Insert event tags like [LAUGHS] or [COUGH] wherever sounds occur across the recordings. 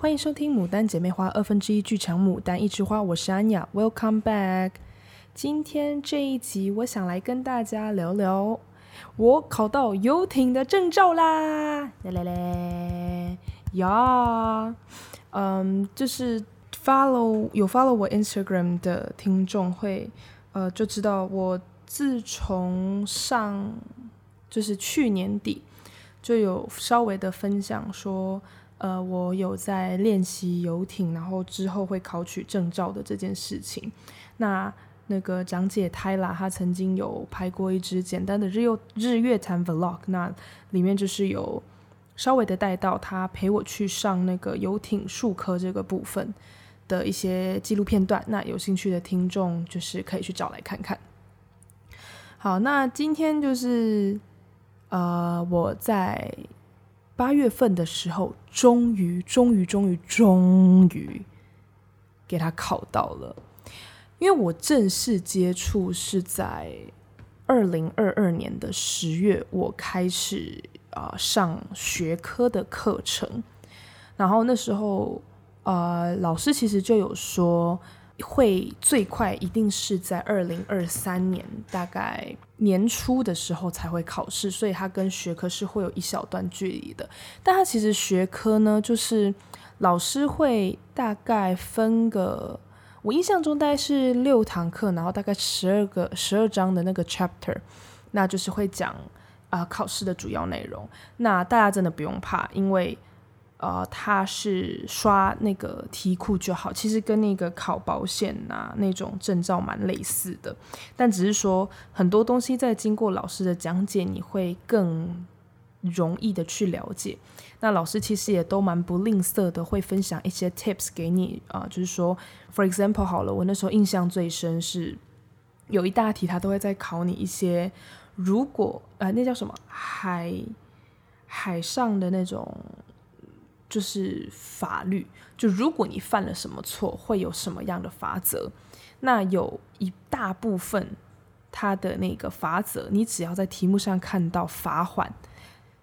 欢迎收听《牡丹姐妹花》二分之一剧场《牡丹一枝花》，我是安雅，Welcome back。今天这一集，我想来跟大家聊聊我考到游艇的证照啦！来来来呀，嗯，就是 follow 有 follow 我 Instagram 的听众会呃就知道，我自从上就是去年底就有稍微的分享说。呃，我有在练习游艇，然后之后会考取证照的这件事情。那那个讲解 Tyla，他曾经有拍过一支简单的日月日月潭 Vlog，那里面就是有稍微的带到他陪我去上那个游艇术科这个部分的一些纪录片段。那有兴趣的听众就是可以去找来看看。好，那今天就是呃我在。八月份的时候，终于，终于，终于，终于给他考到了。因为我正式接触是在二零二二年的十月，我开始啊、上学科的课程。然后那时候，呃，老师其实就有说。会最快一定是在二零二三年大概年初的时候才会考试，所以它跟学科是会有一小段距离的。但它其实学科呢，就是老师会大概分个，我印象中大概是六堂课，然后大概十二个十二章的那个 chapter，那就是会讲啊、考试的主要内容。那大家真的不用怕，因为。呃，他是刷那个题库就好，其实跟那个考保险呐那种证照蛮类似的，但只是说很多东西在经过老师的讲解，你会更容易的去了解。那老师其实也都蛮不吝啬的，会分享一些 tips 给你啊、呃，就是说，for example 好了，我那时候印象最深是有一大题，他都会在考你一些，如果呃那叫什么海海上的那种。就是法律，就如果你犯了什么错，会有什么样的法则？那有一大部分它的那个法则，你只要在题目上看到罚锾，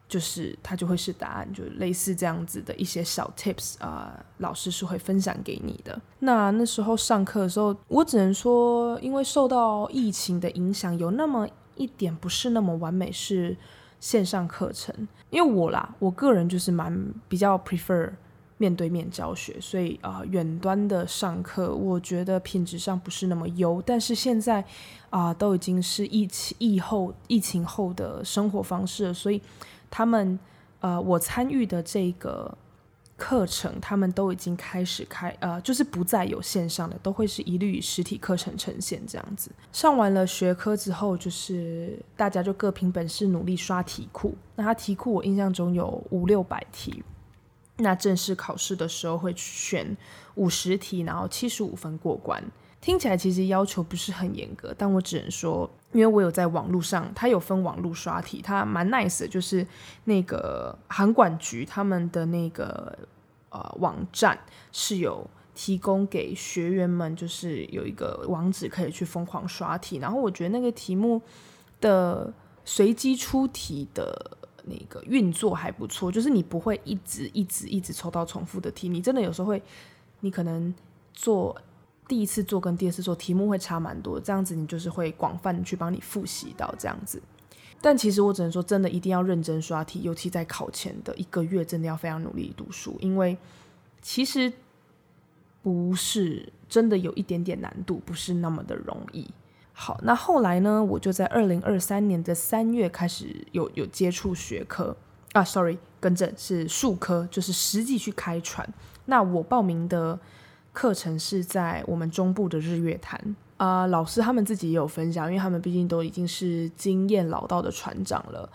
就是它就会是答案，就类似这样子的一些小 tips 啊、呃，老师是会分享给你的。那那时候上课的时候，我只能说，因为受到疫情的影响，有那么一点不是那么完美，是。线上课程，因为我啦，我个人就是蛮比较 prefer 面对面教学，所以啊，远端的上课，我觉得品质上不是那么优。但是现在啊，都已经是疫情疫后疫情后的生活方式了，所以他们呃，我参与的这个。课程他们都已经开始开，呃，就是不再有线上的，都会是一律以实体课程呈现这样子。上完了学科之后，就是大家就各凭本事努力刷题库。那他题库我印象中有五六百题，那正式考试的时候会选五十题，然后七十五分过关。听起来其实要求不是很严格，但我只能说，因为我有在网络上，它有分网络刷题，它蛮 nice 的，就是那个航管局他们的那个呃网站是有提供给学员们，就是有一个网址可以去疯狂刷题，然后我觉得那个题目的随机出题的那个运作还不错，就是你不会一直一直一直抽到重复的题，你真的有时候会，你可能做。第一次做跟第二次做题目会差蛮多，这样子你就是会广泛去帮你复习到这样子。但其实我只能说，真的一定要认真刷题，尤其在考前的一个月，真的要非常努力读书，因为其实不是真的有一点点难度，不是那么的容易。好，那后来呢，我就在二零二三年的三月开始有有接触学科啊，sorry，更正是数科，就是实际去开船。那我报名的。课程是在我们中部的日月潭啊、老师他们自己也有分享，因为他们毕竟都已经是经验老道的船长了。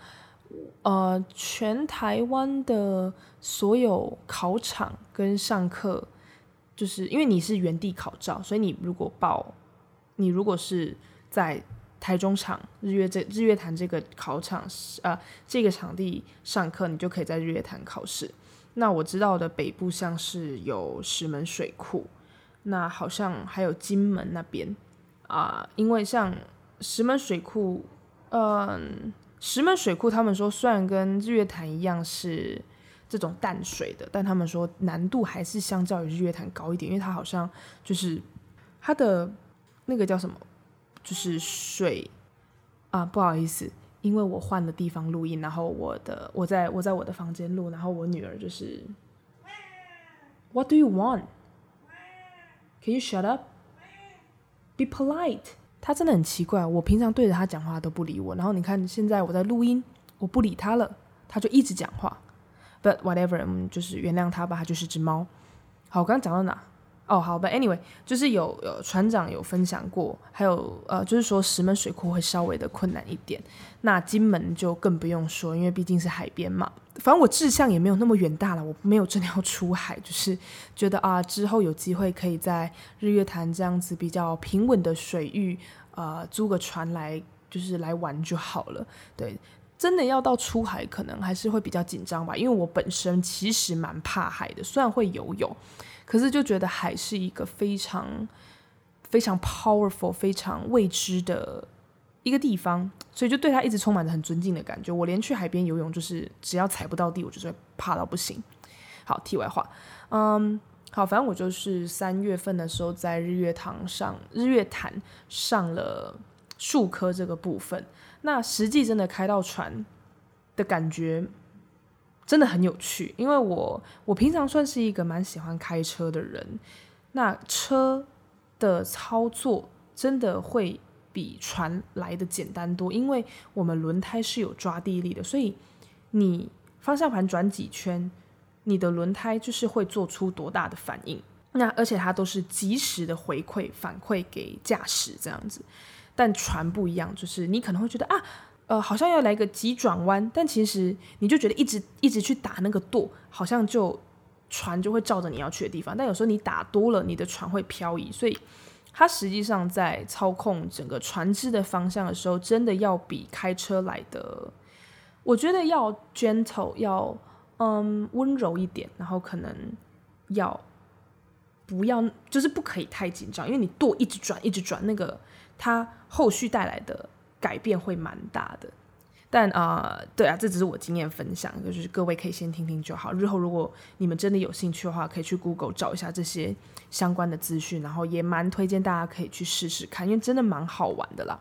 呃，全台湾的所有考场跟上课，就是因为你是原地考照，所以你如果报，你如果是在台中场日月这日月潭这个考场，呃，这个场地上课，你就可以在日月潭考试。那我知道的北部像是有石门水库，那好像还有金门那边啊、因为像石门水库，嗯、石门水库他们说虽然跟日月潭一样是这种淡水的，但他们说难度还是相较于日月潭高一点，因为它好像就是它的那个叫什么，就是水啊，不好意思，因为我换了地方录音，然后我的我在我在我的房间录，然后我女儿就是，What do you want? Can you shut up? Be polite. 她真的很奇怪，我平常对着她讲话都不理我，然后你看现在我在录音，我不理她了，她就一直讲话。But whatever，嗯，就是原谅他吧，他就是只猫。好，我刚刚讲到哪？哦，好吧。Anyway，就是有有船长有分享过，还有呃，就是说石门水库会稍微的困难一点。那金门就更不用说，因为毕竟是海边嘛。反正我志向也没有那么远大了，我没有真的要出海，就是觉得啊，之后有机会可以在日月潭这样子比较平稳的水域，呃，租个船来，就是来玩就好了。对。真的要到出海，可能还是会比较紧张吧，因为我本身其实蛮怕海的，虽然会游泳，可是就觉得海是一个非常非常 powerful、非常未知的一个地方，所以就对它一直充满着很尊敬的感觉。我连去海边游泳，就是只要踩不到地，我就是会怕到不行。好，题外话，嗯，好，反正我就是三月份的时候在日月潭上日月潭上了数科这个部分。那实际真的开到船的感觉真的很有趣，因为我我平常算是一个蛮喜欢开车的人，那车的操作真的会比船来的简单多，因为我们轮胎是有抓地力的，所以你方向盘转几圈，你的轮胎就是会做出多大的反应，那而且它都是及时的回馈反馈给驾驶这样子。但船不一样，就是你可能会觉得啊，呃，好像要来个急转弯，但其实你就觉得一直一直去打那个舵，好像就船就会照着你要去的地方。但有时候你打多了，你的船会漂移，所以它实际上在操控整个船只的方向的时候，真的要比开车来的，我觉得要 gentle，要嗯温柔一点，然后可能要不要就是不可以太紧张，因为你舵一直转一直转那个。它后续带来的改变会蛮大的，但啊、对啊，这只是我经验分享，就是各位可以先听听就好。日后如果你们真的有兴趣的话，可以去 Google 找一下这些相关的资讯，然后也蛮推荐大家可以去试试看，因为真的蛮好玩的啦。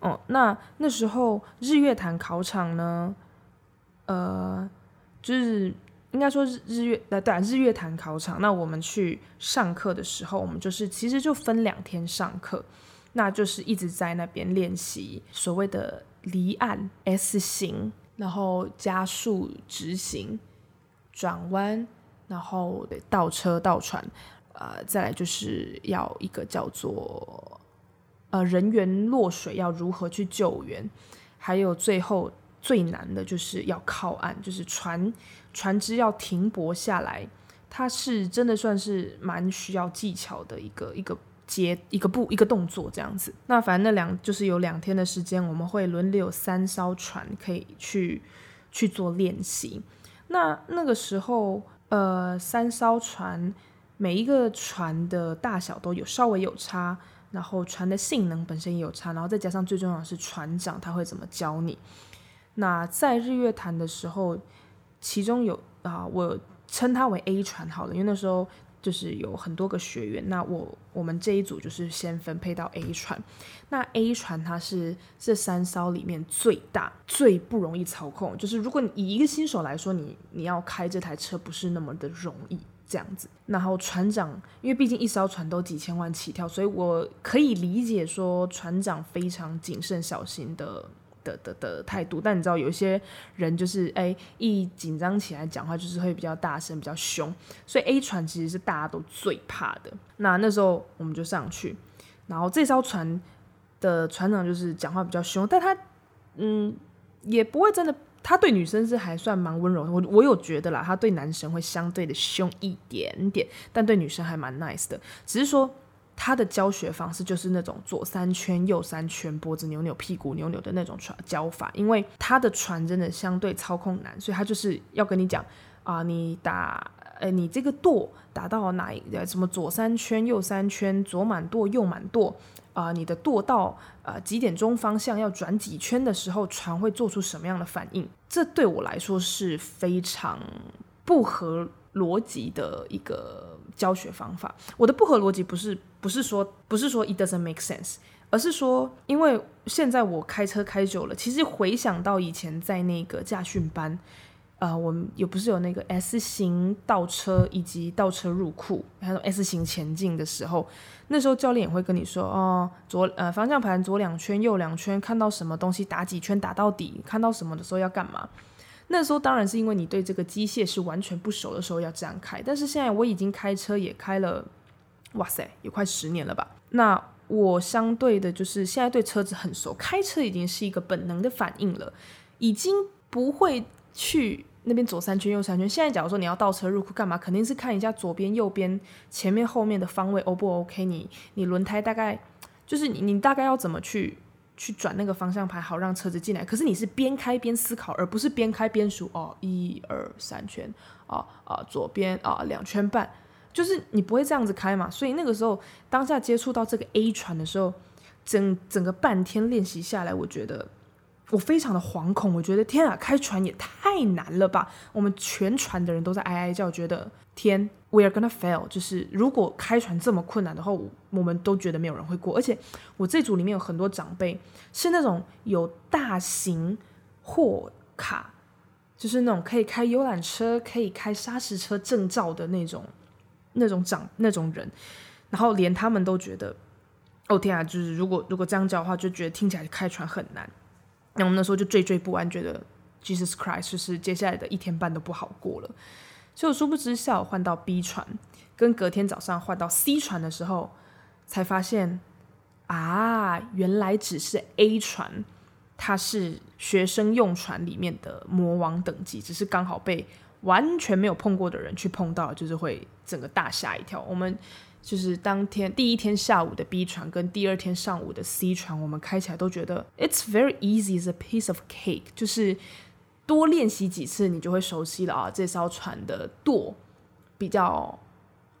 哦，那那时候日月潭考场呢，呃，就是应该说日日月呃对啊，日月潭考场。那我们去上课的时候，我们就是其实就分两天上课。那就是一直在那边练习所谓的离岸 S 型，然后加速直行、转弯，然后倒车倒船，呃，再来就是要一个叫做呃人员落水要如何去救援，还有最后最难的就是要靠岸，就是船船只要停泊下来，它是真的算是蛮需要技巧的一个一个。接一个步一个动作这样子，那反正那两就是有两天的时间，我们会轮流有三艘船可以去去做练习。那那个时候，呃，三艘船每一个船的大小都有稍微有差，然后船的性能本身也有差，然后再加上最重要的是船长他会怎么教你。那在日月潭的时候，其中有啊，我称它为 A 船好了，因为那时候。就是有很多个学员，那我我们这一组就是先分配到 A 船。那 A 船它是这三艘里面最大、最不容易操控。就是如果你以一个新手来说，你你要开这台车不是那么的容易这样子。然后船长，因为毕竟一艘船都几千万起跳，所以我可以理解说船长非常谨慎小心的。的的的态度，但你知道有些人就是哎，一紧张起来讲话就是会比较大声、比较凶，所以 A 船其实是大家都最怕的。那那时候我们就上去，然后这艘船的船长就是讲话比较凶，但他嗯也不会真的，他对女生是还算蛮温柔。我我有觉得啦，他对男生会相对的凶一点点，但对女生还蛮 nice 的，只是说。他的教学方式就是那种左三圈右三圈，脖子扭扭，屁股扭扭的那种传教法。因为他的船真的相对操控难，所以他就是要跟你讲啊，你打呃，你这个舵打到哪一呃什么左三圈右三圈，左满舵右满舵啊、你的舵到呃几点钟方向要转几圈的时候，船会做出什么样的反应？这对我来说是非常不合逻辑的一个教学方法。我的不合逻辑不是不是说不是说 it doesn't make sense，而是说因为现在我开车开久了，其实回想到以前在那个驾训班。呃，我们也不是有那个 S 型倒车以及倒车入库，还有 S 型前进的时候，那时候教练也会跟你说，哦，左呃方向盘左两圈右两圈，看到什么东西打几圈打到底，看到什么的时候要干嘛？那时候当然是因为你对这个机械是完全不熟的时候要这样开，但是现在我已经开车也开了，哇塞，也快十年了吧？那我相对的就是现在对车子很熟，开车已经是一个本能的反应了，已经不会去。那边左三圈右三圈，现在假如说你要倒车入库干嘛？肯定是看一下左边右边前面后面的方位 O 不 OK？你你轮胎大概就是你你大概要怎么去去转那个方向盘，好让车子进来。可是你是边开边思考，而不是边开边数哦，一二三圈哦啊，左边啊两圈半，就是你不会这样子开嘛。所以那个时候当下接触到这个 A 船的时候，整整个半天练习下来，我觉得。我非常的惶恐，我觉得天啊，开船也太难了吧！我们全船的人都在哀哀叫，觉得天，we are gonna fail。就是如果开船这么困难的话，我我们都觉得没有人会过。而且我这组里面有很多长辈是那种有大型货卡，就是那种可以开游览车、可以开砂石车证照的那种那种长那种人，然后连他们都觉得，哦天啊，就是如果如果这样叫的话，就觉得听起来开船很难。那我们那时候就惴惴不安，觉得 Jesus Christ 就是接下来的一天半都不好过了。所以我殊不知下午换到 B 船，跟隔天早上换到 C 船的时候，才发现啊，原来只是 A 船，它是学生用船里面的魔王等级，只是刚好被完全没有碰过的人去碰到，就是会整个大吓一跳。我们。就是当天第一天下午的 B 船跟第二天上午的 C 船，我们开起来都觉得 It's very easy, as a piece of cake。就是多练习几次，你就会熟悉了啊。这艘船的舵比较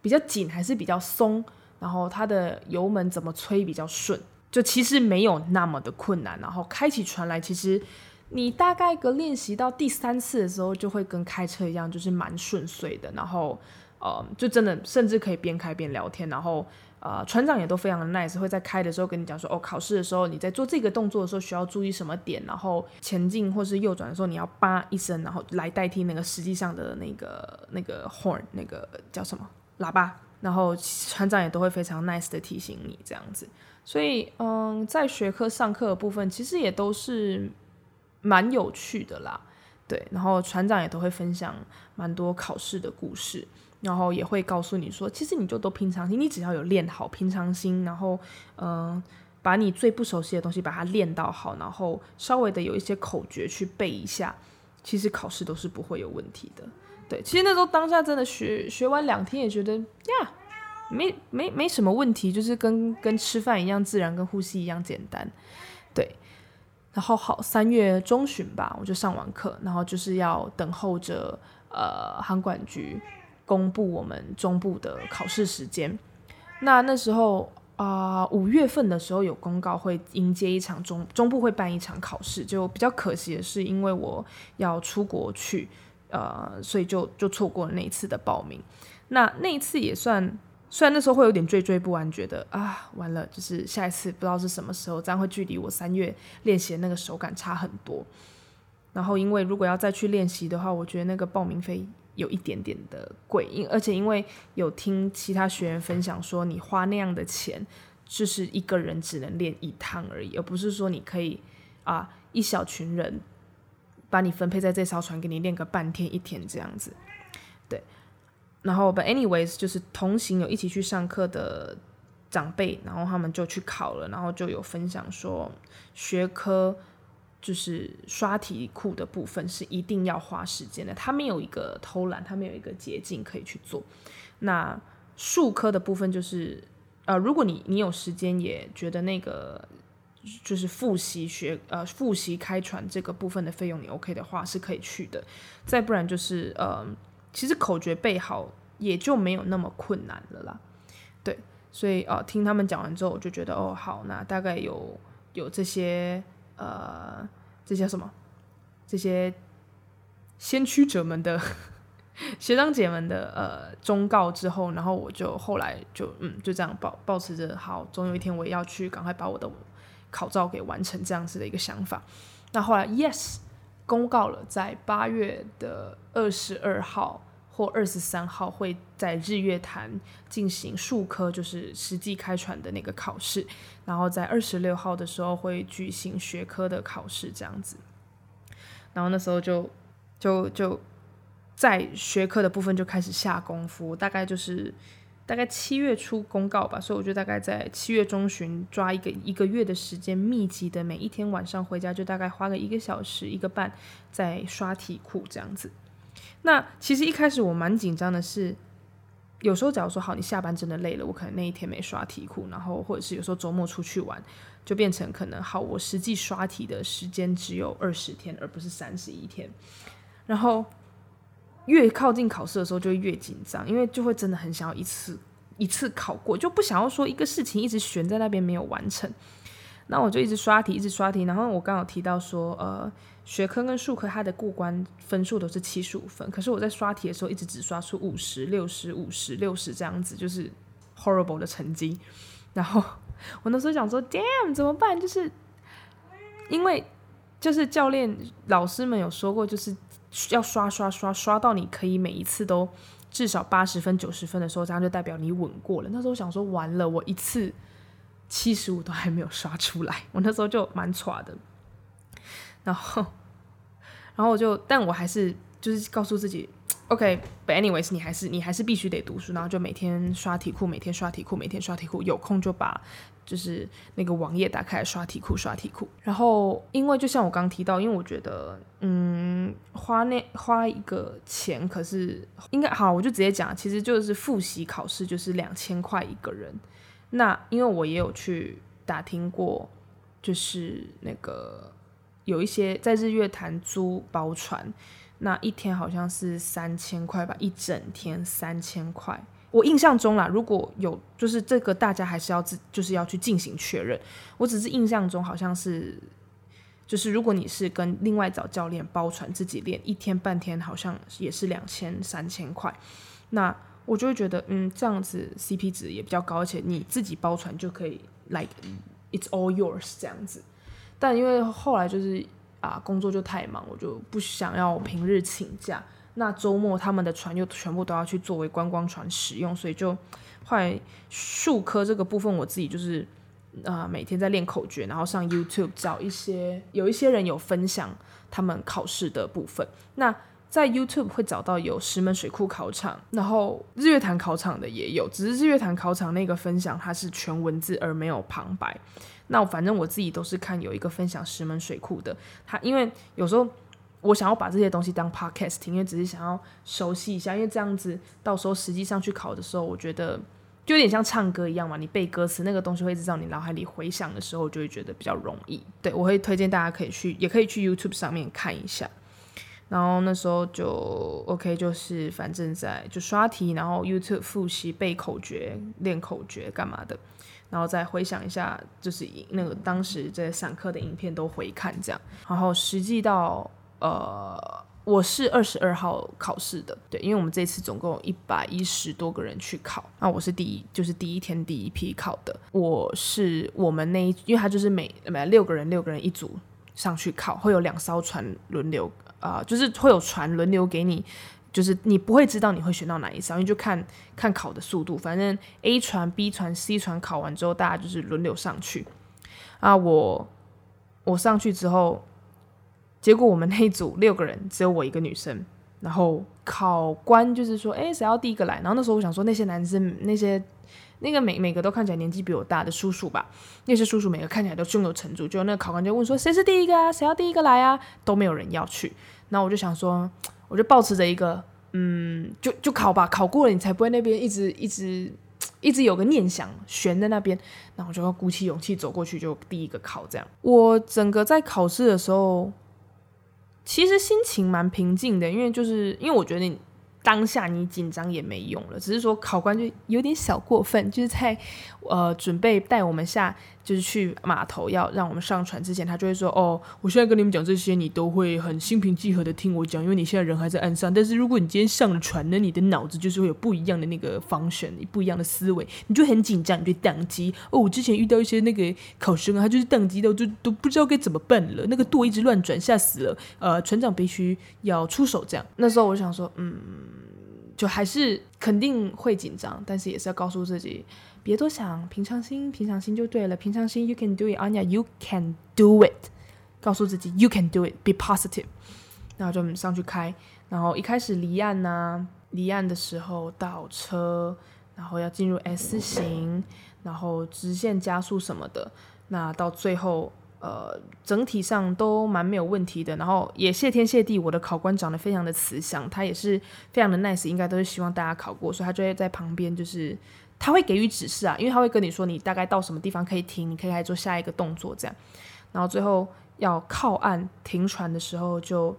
比较紧还是比较松，然后它的油门怎么催比较顺，就其实没有那么的困难。然后开起船来，其实你大概个练习到第三次的时候，就会跟开车一样，就是蛮顺遂的。然后。呃，就真的甚至可以边开边聊天，然后呃，船长也都非常的 nice，会在开的时候跟你讲说，哦，考试的时候你在做这个动作的时候需要注意什么点，然后前进或是右转的时候你要叭一声，然后来代替那个实际上的那个那个 horn，那个叫什么喇叭，然后船长也都会非常 nice 的提醒你这样子，所以嗯，在学科上课的部分其实也都是蛮有趣的啦，对，然后船长也都会分享蛮多考试的故事。然后也会告诉你说，其实你就都平常心，你只要有练好平常心，然后嗯、把你最不熟悉的东西把它练到好，然后稍微的有一些口诀去背一下，其实考试都是不会有问题的。对，其实那时候当下真的学学完两天也觉得呀，没没没什么问题，就是跟跟吃饭一样自然，跟呼吸一样简单。对，然后好，三月中旬吧，我就上完课，然后就是要等候着呃航管局。公布我们中部的考试时间，那那时候啊，五月份的时候有公告会迎接一场中中部会办一场考试，就比较可惜的是，因为我要出国去，呃，所以就就错过了那一次的报名。那那一次也算，虽然那时候会有点惴惴不安，觉得啊，完了，就是下一次不知道是什么时候，这样会距离我三月练习的那个手感差很多。然后因为如果要再去练习的话，我觉得那个报名费。有一点点的贵，因而且因为有听其他学员分享说，你花那样的钱，就是一个人只能练一趟而已，而不是说你可以啊一小群人把你分配在这艘船，给你练个半天一天这样子。对，然后 but anyways 就是同行有一起去上课的长辈，然后他们就去考了，然后就有分享说学科。就是刷题库的部分是一定要花时间的，他没有一个偷懒，他没有一个捷径可以去做。那术科的部分就是，呃，如果你你有时间，也觉得那个就是复习学呃复习开船这个部分的费用你 OK 的话，是可以去的。再不然就是呃，其实口诀背好也就没有那么困难了啦。对，所以呃，听他们讲完之后，我就觉得哦，好，那大概有有这些呃，这些什么，这些先驱者们的 [LAUGHS] 学长姐们的呃忠告之后，然后我就后来就嗯就这样抱抱持着，好，总有一天我也要去赶快把我的考照给完成这样子的一个想法。那后来，yes，公告了，在八月的二十二号或二十三号会在日月潭进行数科，就是实际开船的那个考试。然后在二十六号的时候会举行学科的考试，这样子。然后那时候就就就在学科的部分就开始下功夫，大概就是。大概七月初公告吧，所以我就大概在七月中旬抓一个一个月的时间，密集的每一天晚上回家就大概花个一个小时一个半在刷题库这样子。那其实一开始我蛮紧张的是，有时候假如说好，你下班真的累了，我可能那一天没刷题库，然后或者是有时候周末出去玩，就变成可能好，我实际刷题的时间只有二十天，而不是三十一天，然后。越靠近考试的时候，就越紧张，因为就会真的很想要一次一次考过，就不想要说一个事情一直悬在那边没有完成。那我就一直刷题，一直刷题。然后我刚好提到说，呃，学科跟术科它的过关分数都是七十五分，可是我在刷题的时候一直只刷出五十六十五十六十这样子，就是 horrible 的成绩。然后我那时候想说，damn 怎么办？就是因为就是教练老师们有说过，就是。要刷刷刷刷到你可以每一次都至少八十分九十分的时候，这样就代表你稳过了。那时候想说，完了，我一次七十五都还没有刷出来，我那时候就蛮 [LAUGHS] 挫的。然后，然后我就，但我还是就是告诉自己。OK，but anyways，你还是你还是必须得读书，然后就每天刷题库，每天刷题库，每天刷题库，有空就把就是那个网页打开刷题库，刷题库。然后，因为就像我刚提到，因为我觉得，嗯，花那花一个钱，可是应该好，我就直接讲，其实就是复习考试就是两千块一个人。那因为我也有去打听过，就是那个有一些在日月潭租包船。那一天好像是三千块吧，一整天三千块。我印象中啦，如果有就是这个，大家还是要自就是要去进行确认。我只是印象中好像是，就是如果你是跟另外找教练包船自己练，一天半天好像也是两千三千块。那我就会觉得，嗯，这样子 CP 值也比较高，而且你自己包船就可以，like it's all yours 这样子。但因为后来就是。啊，工作就太忙，我就不想要平日请假。那周末他们的船又全部都要去作为观光船使用，所以就后来术科这个部分，我自己就是啊、每天在练口诀，然后上 YouTube 找一些，有一些人有分享他们考试的部分。那在 YouTube 会找到有石门水库考场，然后日月潭考场的也有，只是日月潭考场那个分享它是全文字而没有旁白。那反正我自己都是看有一个分享石门水库的，他因为有时候我想要把这些东西当 podcast 听，因为只是想要熟悉一下，因为这样子到时候实际上去考的时候，我觉得就有点像唱歌一样嘛，你背歌词那个东西会一直在你脑海里回响的时候，就会觉得比较容易。对，我会推荐大家可以去，也可以去 YouTube 上面看一下。然后那时候就 OK，就是反正在就刷题，然后 YouTube 复习背口诀、练口诀干嘛的。然后再回想一下，就是那个当时在散客的影片都回看这样。然后实际到呃，我是二十二号考试的，对，因为我们这次总共一百一十多个人去考，那我是第一，就是第一天第一批考的。我是我们那一，因为他就是每每六个人六个人一组上去考，会有两艘船轮流啊、就是会有船轮流给你。就是你不会知道你会选到哪一艘，因为就看看考的速度。反正 A 船、B 船、C 船考完之后，大家就是轮流上去。啊，我我上去之后，结果我们那一组六个人只有我一个女生。然后考官就是说：“哎，谁要第一个来？”然后那时候我想说，那些男生、那些那个每每个都看起来年纪比我大的叔叔吧，那些叔叔每个看起来都胸有成竹。就那个考官就问说：“谁是第一个啊？谁要第一个来啊？”都没有人要去。然后我就想说。我就保持着一个，嗯，就就考吧，考过了你才不会那边一直一直 [TSK] 一直有个念想悬在那边，然后我就要鼓起勇气走过去，就第一个考这样。我整个在考试的时候，其实心情蛮平静的，因为就是因为我觉得你当下你紧张也没用了，只是说考官就有点小过分，就是在呃准备带我们下，就是去码头要让我们上船之前，他就会说：“哦，我现在跟你们讲这些，你都会很心平气和的听我讲，因为你现在人还在岸上。但是如果你今天上了船呢，你的脑子就是会有不一样的那个 function，不一样的思维，你就很紧张，你就宕机。哦，我之前遇到一些那个考生啊，他就是宕机到就都不知道该怎么办了，那个舵一直乱转，吓死了。呃，船长必须要出手，这样。那时候我想说，嗯。”就还是肯定会紧张，但是也是要告诉自己，别多想，平常心，平常心就对了。平常心，You can do it, Anya, you can do it。告诉自己，You can do it, be positive。然后就上去开，然后一开始离岸呢、离岸的时候倒车，然后要进入 S 型，然后直线加速什么的，那到最后。呃，整体上都蛮没有问题的，然后也谢天谢地，我的考官长得非常的慈祥，他也是非常的 nice，应该都是希望大家考过，所以他就会在旁边，就是他会给予指示啊，因为他会跟你说你大概到什么地方可以停，你可以来做下一个动作这样，然后最后要靠岸停船的时候就，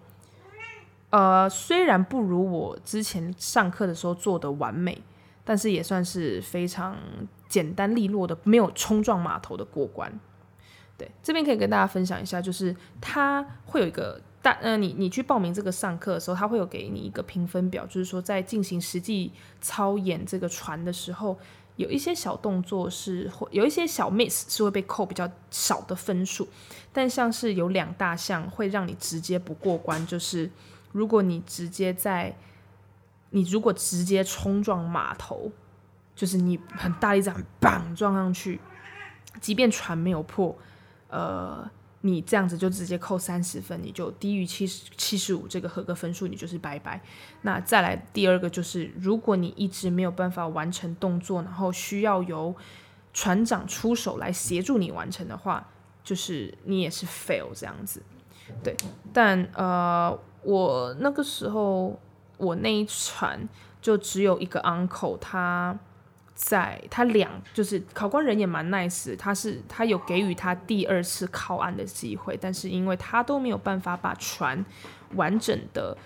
呃，虽然不如我之前上课的时候做的完美，但是也算是非常简单利落的，没有冲撞码头的过关。对，这边可以跟大家分享一下，就是他会有一个大，呃，你你去报名这个上课的时候，他会有给你一个评分表，就是说在进行实际操演这个船的时候，有一些小动作是会有一些小 miss 是会被扣比较少的分数，但像是有两大项会让你直接不过关，就是如果你直接在，你如果直接冲撞码头，就是你很大力这样砰撞上去，即便船没有破。呃，你这样子就直接扣三十分，你就低于七十七十五这个合格分数，你就是拜拜。那再来第二个就是，如果你一直没有办法完成动作，然后需要由船长出手来协助你完成的话，就是你也是 fail 这样子。对，但呃，我那个时候我那一船就只有一个 uncle，他。在他两就是考官人也蛮 nice，他是他有给予他第二次靠岸的机会，但是因为他都没有办法把船完整的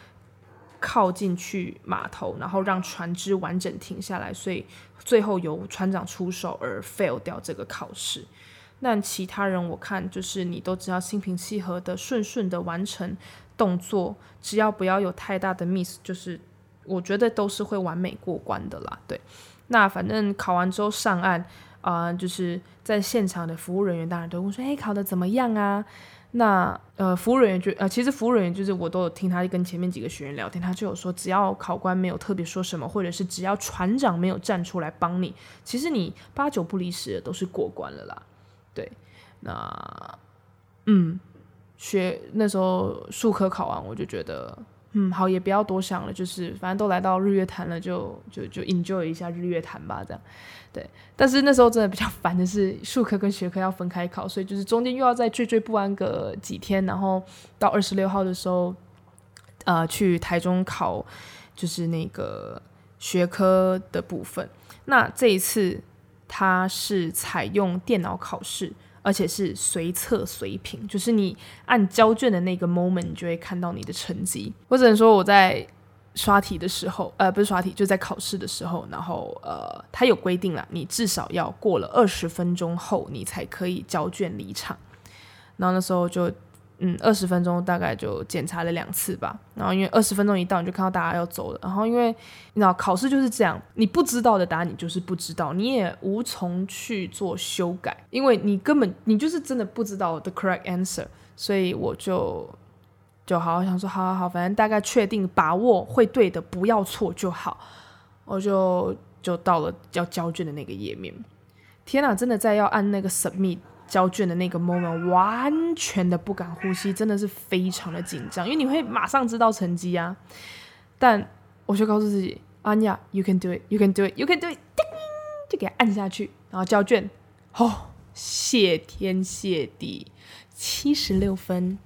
靠进去码头，然后让船只完整停下来，所以最后由船长出手而 fail 掉这个考试。那其他人我看就是你都只要心平气和的顺顺的完成动作，只要不要有太大的 miss，就是我觉得都是会完美过关的啦，对。那反正考完之后上岸，啊、就是在现场的服务人员当然都会说：“哎，考得怎么样啊？”那呃，服务人员就呃，其实服务人员就是我都有听他跟前面几个学员聊天，他就有说，只要考官没有特别说什么，或者是只要船长没有站出来帮你，其实你八九不离十的都是过关了啦。对，那嗯，学那时候术科考完，我就觉得。嗯，好，也不要多想了，就是反正都来到日月潭了，就就就 enjoy 一下日月潭吧，这样。对，但是那时候真的比较烦的是术科跟学科要分开考，所以就是中间又要再惴惴不安个几天，然后到二十六号的时候，呃，去台中考，就是那个学科的部分。那这一次它是采用电脑考试。而且是随测随评，就是你按交卷的那个 moment，你就会看到你的成绩。我只能说我在刷题的时候，呃，不是刷题，就在考试的时候，然后呃，它有规定了，你至少要过了二十分钟后，你才可以交卷离场。然后那时候就。嗯，二十分钟大概就检查了两次吧。然后因为二十分钟一到，你就看到大家要走了。然后因为你知道考试就是这样，你不知道的答案你就是不知道，你也无从去做修改，因为你根本你就是真的不知道 the correct answer。所以我就就好好想说，好好好，反正大概确定把握会对的，不要错就好。我就就到了要交卷的那个页面。天哪，真的在要按那个 submit。交卷的那个 moment，完全的不敢呼吸，真的是非常的紧张，因为你会马上知道成绩啊。但我就告诉自己，Anya，you can do it，you can do it，you can do it，叮，就给它按下去，然后交卷。哦，谢天谢地，七十六分，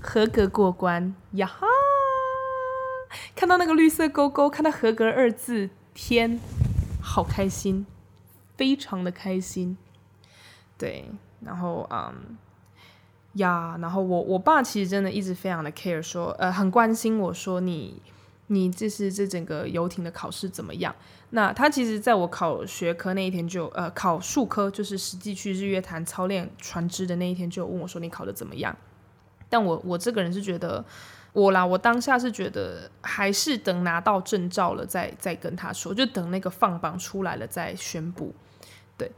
合格过关呀哈！看到那个绿色勾勾，看到合格二字，天，好开心，非常的开心。对，然后嗯呀，然后我我爸其实真的一直非常的 care，说呃很关心我说你你这是这整个游艇的考试怎么样？那他其实在我考学科那一天就呃考数科，就是实际去日月潭操练船只的那一天就问我说，你考的怎么样？但我我这个人是觉得我啦，我当下是觉得还是等拿到证照了再再跟他说，就等那个放榜出来了再宣布。对，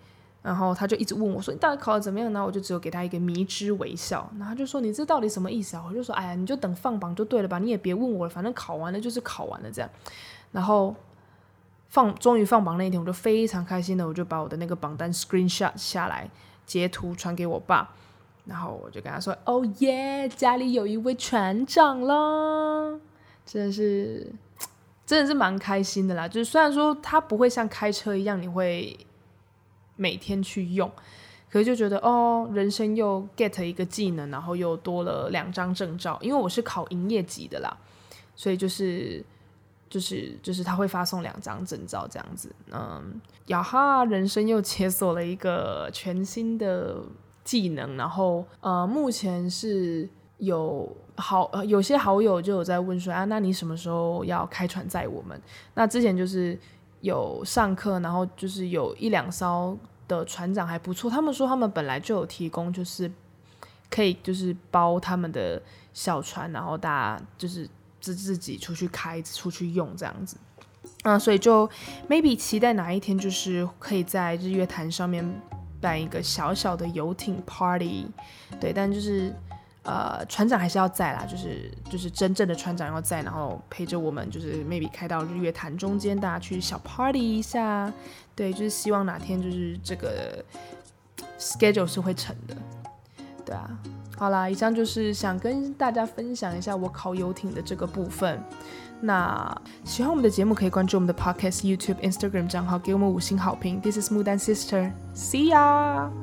然后他就一直问我说，你到底考得怎么样呢？我就只有给他一个迷之微笑，然后他就说，你这到底什么意思啊？我就说，哎呀，你就等放榜就对了吧，你也别问我了，反正考完了就是考完了这样。然后。放终于放榜那一天，我就非常开心的，我就把我的那个榜单 screenshot 下来，截图传给我爸，然后我就跟他说：“哦耶，家里有一位船长了，真的是，真的是蛮开心的啦。就是虽然说他不会像开车一样，你会每天去用，可是就觉得哦，人生又 get 一个技能，然后又多了两张证照，因为我是考营业级的啦，所以就是。”就是就是他会发送两张证照这样子，嗯，呀哈，人生又解锁了一个全新的技能，然后呃，目前是有好有些好友就有在问说啊，那你什么时候要开船载我们？那之前就是有上课，然后就是有一两艘的船长还不错，他们说他们本来就有提供，就是可以就是包他们的小船，然后大家就是。自自己出去开，出去用这样子，嗯，所以就 maybe 期待哪一天就是可以在日月潭上面办一个小小的游艇 party，对，但就是呃船长还是要在啦，就是就是真正的船长要在，然后陪着我们，就是 maybe 开到日月潭中间，大家去小 party 一下，对，就是希望哪天就是这个 schedule 是会成的，对啊。好啦，以上就是想跟大家分享一下我考游艇的这个部分。那喜欢我们的节目，可以关注我们的 Podcast、YouTube、Instagram 账号，给我们五星好评。This is Mudan Sister，See ya。